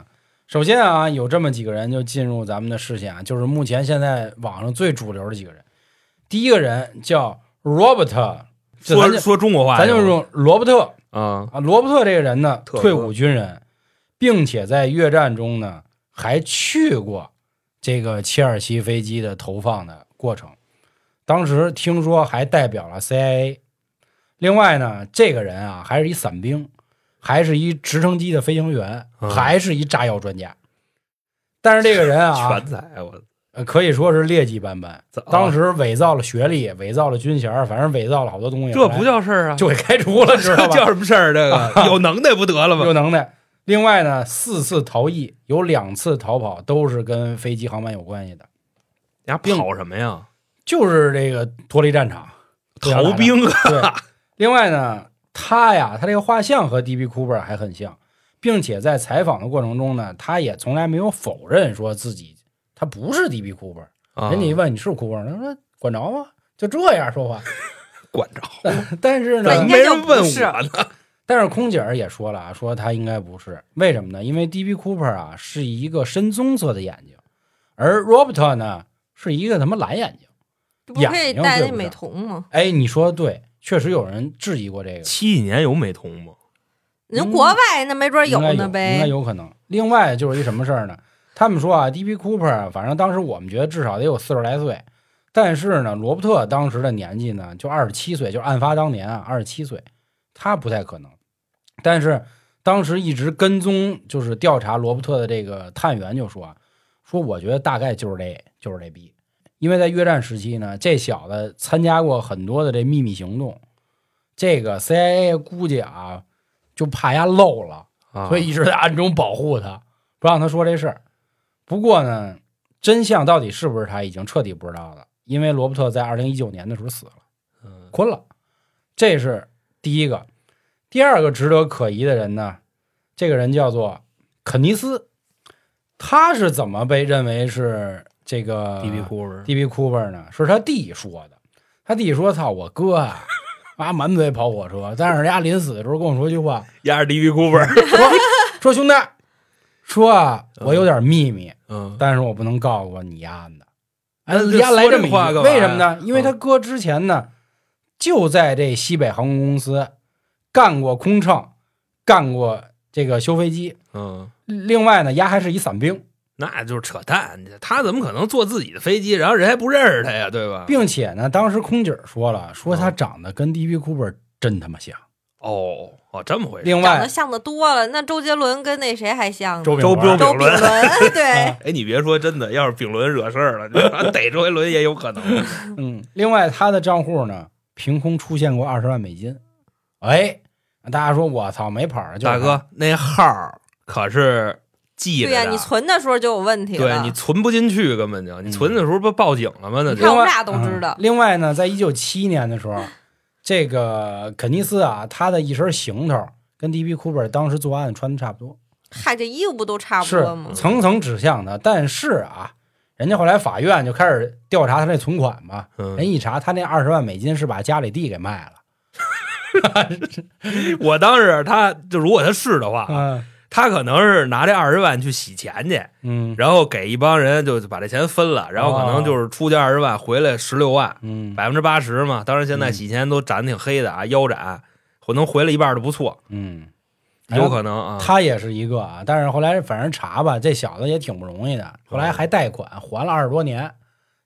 首先啊，有这么几个人就进入咱们的视线啊，就是目前现在网上最主流的几个人。第一个人叫 Robert，说说中国话，咱就用罗伯特啊，啊，罗伯特这个人呢，退伍军人，并且在越战中呢还去过这个切尔西飞机的投放的过程，当时听说还代表了 CIA。另外呢，这个人啊还是一伞兵，还是一直升机的飞行员，嗯还是一炸药专家。但是这个人啊，全才我呃可以说是劣迹斑斑。当时伪造了学历，伪造了军衔，反正伪造了好多东西。这不叫事儿啊，就给开除了，知道吧？叫什么事儿？这个 有能耐不得了吗？有能耐。另外呢，四次逃逸，有两次逃跑都是跟飞机航班有关系的，丫并跑什么呀？就是这个脱离战场逃。兵啊！对，另外呢，他呀，他这个画像和 DB Cooper 还很像，并且在采访的过程中呢，他也从来没有否认说自己他不是 DB Cooper。啊人家一问你是 Cooper，他说管着吗？就这样说话。管着，但是呢没人问我呢。但是空姐儿也说了啊，说他应该不是，为什么呢？因为 DB Cooper 啊是一个深棕色的眼睛，而 Robert 呢是一个他妈蓝眼睛。这不是可以眼睛戴那美瞳吗？哎，你说的对，确实有人质疑过这个，七几年有美瞳吗？人国外那没准有应该有呢应该。有可能。另外就是一什么事儿呢？他们说啊，DB Cooper 啊反正当时我们觉得至少得有四十来岁，但是呢，罗伯特当时的年纪呢就二十七岁，就是案发当年啊二十七岁，他不太可能。但是当时一直跟踪就是调查罗伯特的这个探员就说啊，说我觉得大概就是这就是这逼，因为在越战时期呢，这小子参加过很多的这秘密行动，这个 CIA 估计啊就怕他漏了。啊，所以一直在暗中保护他，不让他说这事儿。不过呢，真相到底是不是他，已经彻底不知道了，因为罗伯特在二零一九年的时候死了，嗯昏了。这是第一个。第二个值得可疑的人呢，这个人叫做肯尼斯，他是怎么被认为是这个 DB Cooper DB Cooper 呢？是他弟说的。他弟说：“操，我哥啊，妈满嘴跑火车，但是人家临死的时候跟我说一句话，压着 DB Cooper，说说兄弟，说啊，我有点秘密，嗯，但是我不能告诉你丫的。哎，丫来这么一句话干嘛呀为什么呢？因为他哥之前呢，就在这西北航空公司干过空乘，干过这个修飞机。嗯，另外呢，丫还是一伞兵，那就是扯淡。他怎么可能坐自己的飞机，然后人还不认识他呀，对吧？并且呢，当时空姐说了，说他嗯长得跟 DB Cooper 真他妈像。哦哦，这么回事。另外，长得像的多了，那周杰伦跟那谁还像呢？周周炳伦周炳伦，对，哎，你别说真的，要是炳伦惹事儿了，逮周杰伦也有可能。嗯，另外他的账户呢，凭空出现过二十万美金。哎，大家说我操，没跑儿，就是他大哥，那号儿可是记着对呀，的你存的时候就有问题了。对你存不进去，根本就你存的时候不报警了吗？那看我们另外俩都知道嗯另外呢，在一九七一年的时候，这个肯尼斯啊，他的一身行头跟 D.B. Cooper 当时作案穿的差不多，嗨，这衣服不都差不多吗？层层指向他。但是啊，人家后来法院就开始调查他那存款嘛，嗯人一查，他那二十万美金是把家里地给卖了。我当时他就如果他是的话，嗯他可能是拿这二十万去洗钱去，嗯。然后给一帮人就把这钱分了，然后可能就是出去二十万，回来十六万，嗯。百分之八十嘛。当然现在嗯洗钱都斩的挺黑的啊，腰斩，可能回来一半就不错，嗯，有可能啊。他也是一个啊，但是后来反正查吧，这小子也挺不容易的，后来还贷款还了二十多年，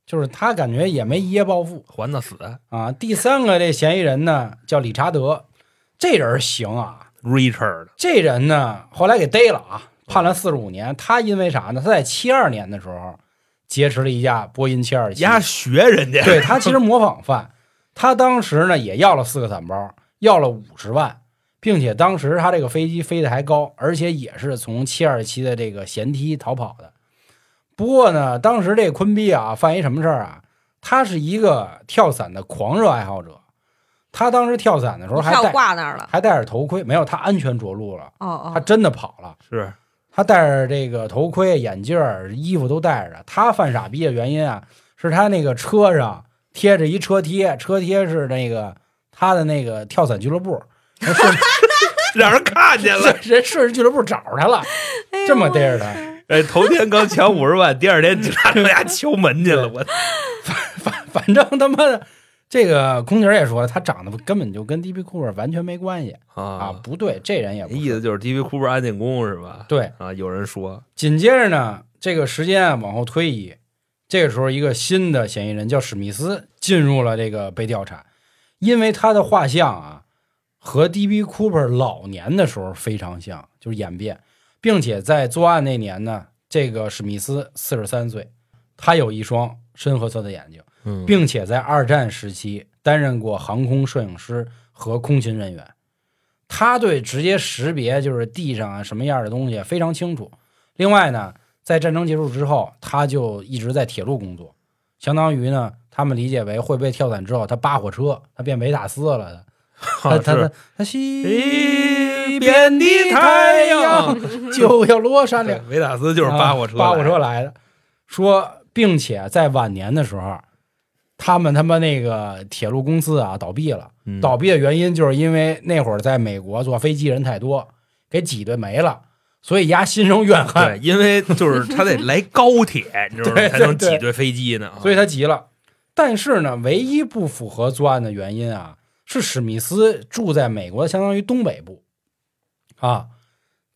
就是他感觉也没一夜暴富。还的死。啊，第三个这嫌疑人呢叫理查德，这人行啊，Richard 这人呢后来给逮了啊，判了四十五年。他因为啥呢？他在七二年的时候劫持了一架波音七二七，丫学人家，对他其实模仿犯，他当时呢也要了四个伞包，要了五十万，并且当时他这个飞机飞得还高，而且也是从七二七的这个舷梯逃跑的。不过呢，当时这坤逼啊犯一什么事儿啊？他是一个跳伞的狂热爱好者，他当时跳伞的时候还挂那儿了。还戴着头盔，没有他安全着陆了，哦哦，他真的跑了。是他戴着这个头盔、眼镜、衣服都戴着。他犯傻逼的原因啊，是他那个车上贴着一车贴，车贴是那个他的那个跳伞俱乐部，让人看见了。人顺着俱乐部找着他了，哎这么逮着他。哎，头天刚抢五十万，第二天警察让家敲门去了。我 反反正他妈的，这个空姐也说了，他长得根本就跟 DB Cooper 完全没关系啊，啊，不对，这人也不是意思就是 DB Cooper 安建工是吧？对。啊，有人说紧接着呢，这个时间啊往后推移，这个时候一个新的嫌疑人叫史密斯进入了这个被调查，因为他的画像啊和 D.B. Cooper 老年的时候非常像，就是演变，并且在作案那年呢，这个史密斯四十三岁，他有一双深褐色的眼睛，嗯，并且在二战时期担任过航空摄影师和空勤人员。他对直接识别就是地上啊什么样的东西非常清楚。另外呢，在战争结束之后，他就一直在铁路工作，相当于呢，他们理解为会被跳伞之后，他扒火车，他变维塔斯了。他他他他他西边的太阳就要落山了。维塔斯就是扒火车，啊扒火车来的。说，并且在晚年的时候，他们他妈那个铁路公司啊倒闭了。嗯倒闭的原因就是因为那会儿在美国坐飞机人太多，给挤兑没了，所以丫心生怨对，恨，因为就是他得来高铁，你知道吗？才能挤兑飞机呢。所以他急了。但是呢，唯一不符合作案的原因啊，是史密斯住在美国，相当于东北部啊。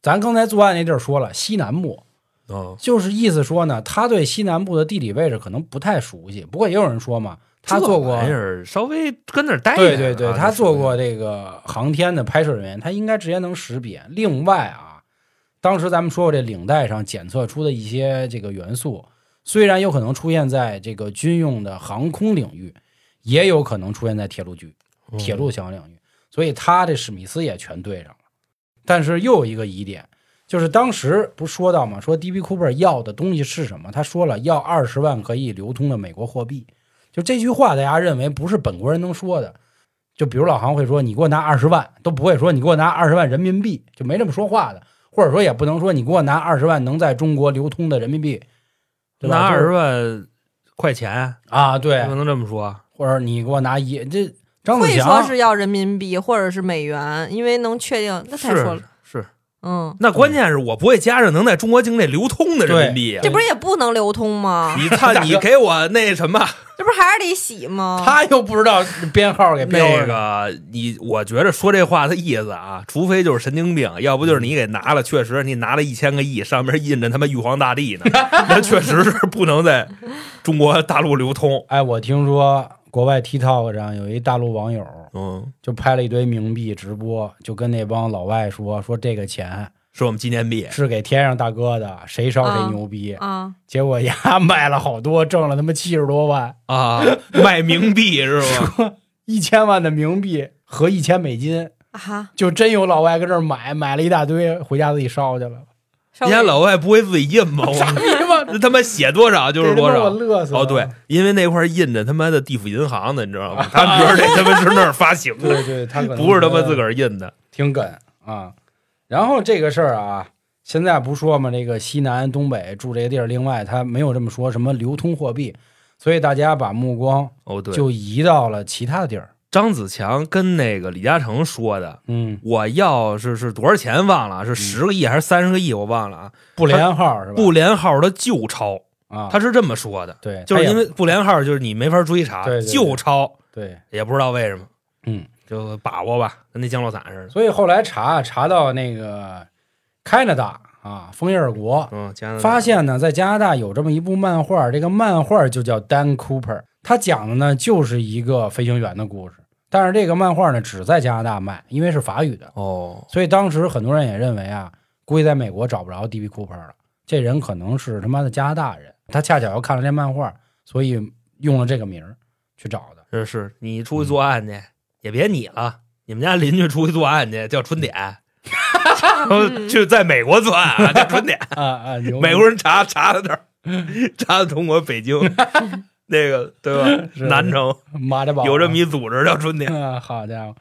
咱刚才作案那地儿说了，西南部，嗯，就是意思说呢，他对西南部的地理位置可能不太熟悉。不过也有人说嘛，他做过这玩意儿稍微跟那儿待着对对对，啊他做过这个航天的拍摄人员，他应该直接能识别。另外啊，当时咱们说过，这领带上检测出的一些这个元素，虽然有可能出现在这个军用的航空领域，也有可能出现在铁路局、嗯铁路相关领域，所以他这史密斯也全对上了。但是又有一个疑点，就是当时不是说到吗？说 D.B. Cooper 要的东西是什么？他说了要二十万可以流通的美国货币。就这句话，大家认为不是本国人能说的。就比如老行会说你给我拿二十万，都不会说你给我拿二十万人民币，就没这么说话的。或者说也不能说你给我拿二十万能在中国流通的人民币，对吧？拿二十万块钱，啊，对不，能这么说。或者你给我拿一这张子会说是要人民币或者是美元，因为能确定。那太说了嗯，那关键是我不会加上能在中国境内流通的人民币啊这！不是也不能流通吗？你看，你给我那什么，这不还是得洗吗？他又不知道编号给标那，个你，我觉着说这话的意思啊，除非就是神经病，要不就是你给拿了，确实你拿了一千个亿，上面印着他妈玉皇大帝呢，那确实是不能在中国大陆流通。哎，我听说国外 TikTok 上有一大陆网友嗯，就拍了一堆冥币直播，就跟那帮老外说说这个钱是我们纪念币，是给天上大哥的，谁烧谁牛逼。啊，结果呀卖了好多，挣了他妈七十多万，啊，卖冥币是吧？一千万的冥币和一千美金，啊，就真有老外跟这儿买，买了一大堆，回家自己烧去了。人家老外不会自己印吗？我傻逼吗？这 他妈写多少就是多少。乐死。哦，对，因为那块印着他妈的地府银行的，你知道吗？他们觉得这他妈是那儿发行的，对对，他不是他妈自个儿儿印的。挺梗啊。然后这个事儿啊，现在不说嘛，这个西南、东北住这个地儿，另外他没有这么说什么流通货币，所以大家把目光哦，对，就移到了其他的地儿。张子强跟那个李嘉诚说的，嗯，我要是是多少钱忘了，是十个亿还是三十个亿，我忘了啊。不连号是吧？不连号的旧钞，啊，他是这么说的，对，就是因为不连号，就是你没法追查旧钞，对，也不知道为什么，嗯，就把握吧，跟那降落伞似的。所以后来查查到那个 Canada 啊，枫叶尔国，嗯，加拿大发现呢，在加拿大有这么一部漫画，这个漫画就叫《Dan Cooper》，他讲的呢就是一个飞行员的故事。但是这个漫画呢只在加拿大卖，因为是法语的，哦，所以当时很多人也认为啊，估计在美国找不着 D.B. Cooper 了，这人可能是他妈的加拿大人。他恰巧又看了这漫画，所以用了这个名儿去找的。是是你出去作案去，也别你了，你们家邻居出去作案去，叫春点，然后去在美国作案啊，叫春点。啊啊，美国人查查到这儿，查到中国北京 那个对吧？南城妈的宝有这么一组织叫春天。啊，好家伙！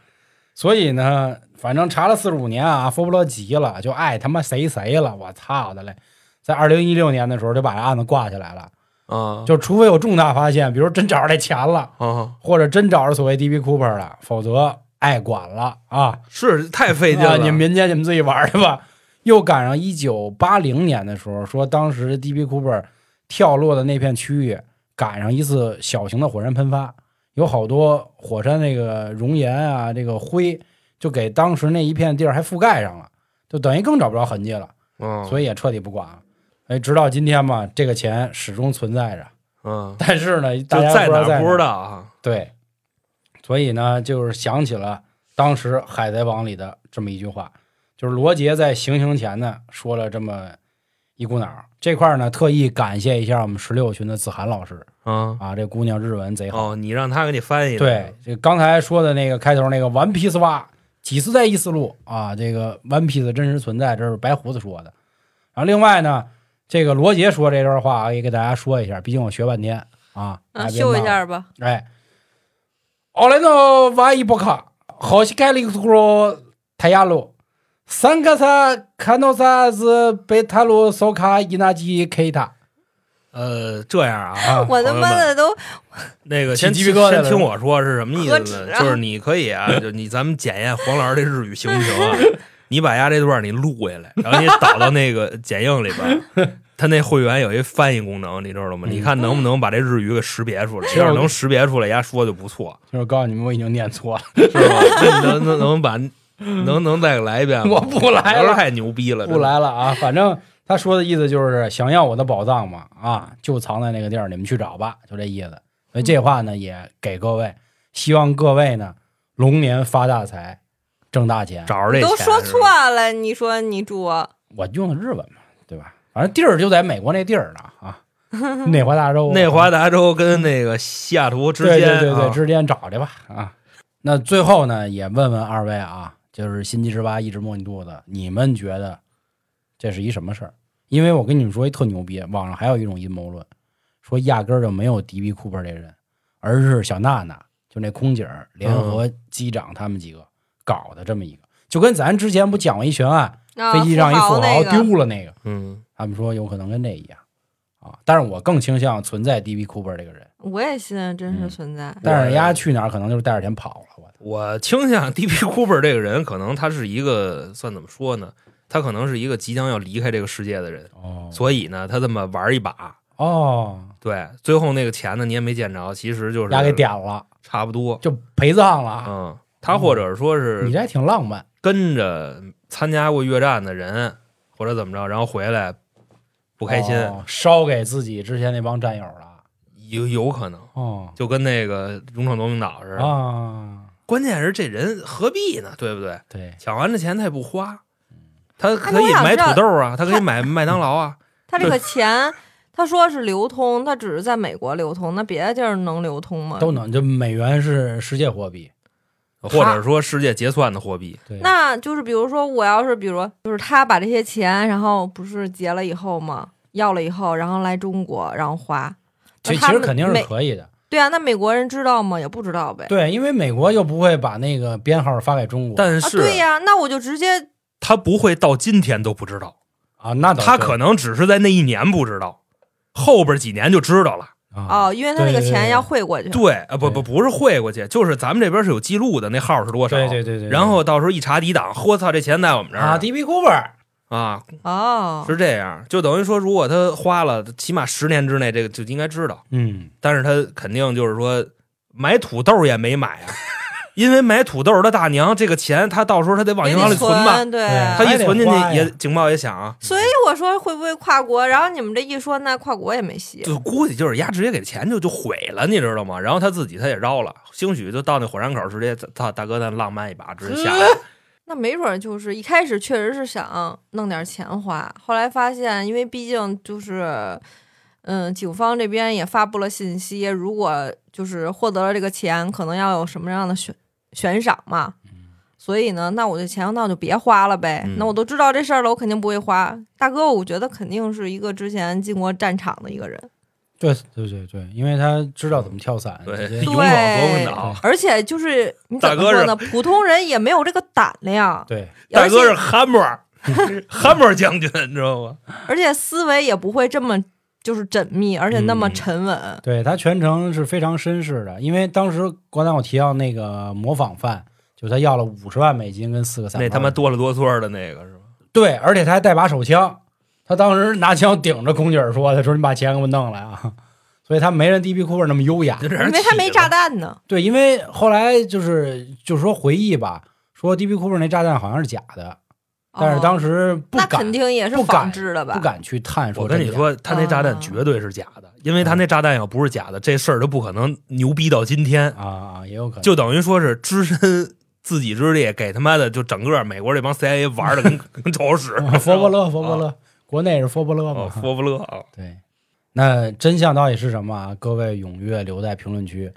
所以呢，反正查了四十五年啊，佛布勒急了，就爱他妈谁谁了，我操的嘞！在二零一六年的时候就把这案子挂起来了，啊就除非有重大发现，比如真找着这钱了，啊，或者真找着所谓 DB Cooper 了，否则爱管了啊！是太费劲啊，了。你们民间你们自己玩去吧。又赶上一九八零年的时候，说当时 DB Cooper 跳落的那片区域赶上一次小型的火山喷发，有好多火山那个熔岩啊，这个灰就给当时那一片地儿还覆盖上了，就等于更找不着痕迹了，嗯，所以也彻底不管了。哎，直到今天嘛，这个钱始终存在着，嗯，但是呢，大就家在哪不知道啊。对，所以呢，就是想起了当时《海贼王》里的这么一句话，就是罗杰在行刑前呢说了这么一股脑儿。这块儿呢，特意感谢一下我们十六群的子涵老师嗯，啊，这姑娘日文贼好。哦，你让他给你翻译的。对，这刚才说的那个开头那个 One Piece 蛙，几次在异思路啊，这个 One Piece 真实存在，这是白胡子说的。然后另外呢，这个罗杰说这段话也给大家说一下，毕竟我学半天啊，大啊，秀一家别骂我下吧。哎，俺のは一ボカ、星帰りところタヤロ、参 加者可能さずベタロソカイナジケイタ。呃，这样啊，啊我他妈的都那个先起鸡皮疙瘩了先听我说是什么意思何呢？止啊就是你可以啊，就你咱们检验黄老师这日语行不行啊？你把丫这段你录下来，然后你导到那个剪映里边儿，他那会员有一翻译功能，你知道吗？嗯你看能不能把这日语给识别出来？其实我要是能识别出来，丫说就不错，就是告诉你们，我已经念错了，是吧？那能能能把 能能再来一遍吗？我不来了，太牛逼了，不来了啊！反正他说的意思就是想要我的宝藏嘛，啊，就藏在那个地儿，你们去找吧，就这意思。所以这话呢，也给各位，希望各位呢龙年发大财，挣大钱。找着这都说错了，你说你住我用的日本嘛，对吧？反正地儿就在美国那地儿呢啊，内华达州，内华达州跟那个西雅图之对间，对对对，啊之间找去吧啊。那最后呢，也问问二位啊，就是心急之八一直摸你肚子，你们觉得这是一什么事儿？因为我跟你们说一特牛逼，网上还有一种阴谋论，说压根儿就没有迪比库珀这人，而是小娜娜，就那空姐儿联合机长他们几个搞的这么一个，就跟咱之前不讲过一悬案，啊，飞机上一富豪丢了那个，嗯，他们说有可能跟这一样啊，但是我更倾向存在 D.B. Cooper 这个人，我也信真嗯实存在。但是人家去哪儿可能就是带着钱跑了。我操我倾向 D.B. Cooper 这个人，可能他是一个算怎么说呢？他可能是一个即将要离开这个世界的人，哦所以呢，他这么玩一把，哦，对，最后那个钱呢，你也没见着，其实就是俩给点了，差不多，就陪葬了啊。嗯，他或者说是你这还挺浪漫。跟着参加过越战的人，或者怎么着，然后回来不开心，哦烧给自己之前那帮战友了。有有可能，哦就跟那个勇闯夺命岛似的。啊，关键是这人何必呢？对不对？对，抢完这钱他也不花，他可以买土豆啊，他可以买 麦当劳啊。他这个钱，他说是流通，他只是在美国流通，那别的地儿能流通吗？都能。就美元是世界货币，或者说世界结算的货币，对，那就是比如说，我要是比如就是他把这些钱，然后不是结了以后嘛，要了以后，然后来中国，然后花。其实肯定是可以的。对啊，那美国人知道吗？也不知道呗。对，因为美国又不会把那个编号发给中国，啊，但是对呀、那我就直接他不会到今天都不知道，啊，那他可能只是在那一年不知道，后边几年就知道了。啊哦，因为他那个钱要汇过去。对，啊不不不是汇过去，就是咱们这边是有记录的，那号是多少？对对对对，然后到时候一查底档，我操，这钱在我们这儿啊，D.B. Cooper 啊，哦，是这样，就等于说，如果他花了起码十年之内，这个就应该知道。嗯，但是他肯定就是说买土豆也没买啊，因为买土豆的大娘这个钱，他到时候他得往银行里存吧，对。对他一存进去也警报也响啊，所以我说会不会跨国？然后你们这一说，那跨国也没戏。就估计就是丫直接给钱就就毁了，你知道吗？然后他自己他也绕了，兴许就到那火山口直接他大哥咱浪漫一把，直接下来。那没准儿就是一开始确实是想弄点钱花，后来发现，因为毕竟就是，嗯，警方这边也发布了信息，如果就是获得了这个钱，可能要有什么样的悬悬赏嘛。所以呢，那我这钱那我就别花了呗。嗯那我都知道这事儿了，我肯定不会花。大哥，我觉得肯定是一个之前进过战场的一个人，对对对对，因为他知道怎么跳伞，对这些勇往夺魂岛。而且就是你怎大哥是么说呢？普通人也没有这个胆量，对大哥是汉默儿，汉默儿将军，你知道吗？而且思维也不会这么就是缜密，而且那么嗯沉稳。对，他全程是非常绅士的，因为当时刚才我提到那个模仿犯，就他要了五十万美金跟四个伞那他妈哆了哆嗦的那个是吧？对，而且他还带把手枪，他当时拿枪顶着空姐儿说：“他说你把钱给我弄来啊！”所以他没人 DB Cooper 那么优雅。因为他没炸。弹呢，对，因为后来就是就是说回忆吧，说 DB Cooper 那炸弹好像是假的，但是当时时不敢那敢肯定也是不敢仿制的吧？不敢去探说。我跟你，说，他那炸弹绝对是假的，因为他那炸弹要不是假的，这事儿都不可能牛逼到今天。啊啊，也有可能。就等于说是只身自己之力，给他妈的就整个美国这帮 CIA 玩 的跟跟臭屎。佛伯勒，佛伯勒，国内是佛伯勒哦，嘛？佛不勒啊，对，那真相到底是什么啊？各位踊跃留在评论区。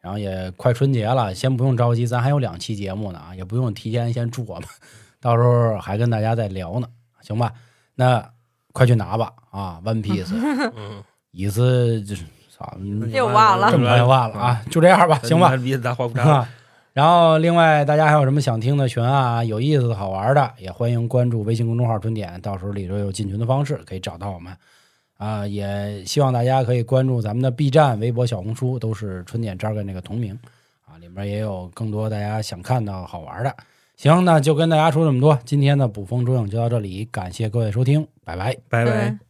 然后也快春节了，先不用着急，咱还有两期节目呢啊，也不用提前先祝我们，到时候还跟大家再聊呢，行吧？那快去拿吧啊，One Piece，嗯，椅子就是操，嗯又忘了这么快就忘了啊，就这样吧，行吧？鼻子大花不啊。然后，另外大家还有什么想听的群啊，有意思的好玩的，也欢迎关注微信公众号“春点”，到时候里头有进群的方式，可以找到我们。啊，也希望大家可以关注咱们的 B 站、微博、小红书，都是春点 jargon 那个同名啊，里面也有更多大家想看到好玩的。行，那就跟大家说这么多，今天的捕风捉影就到这里，感谢各位收听，拜拜。拜拜。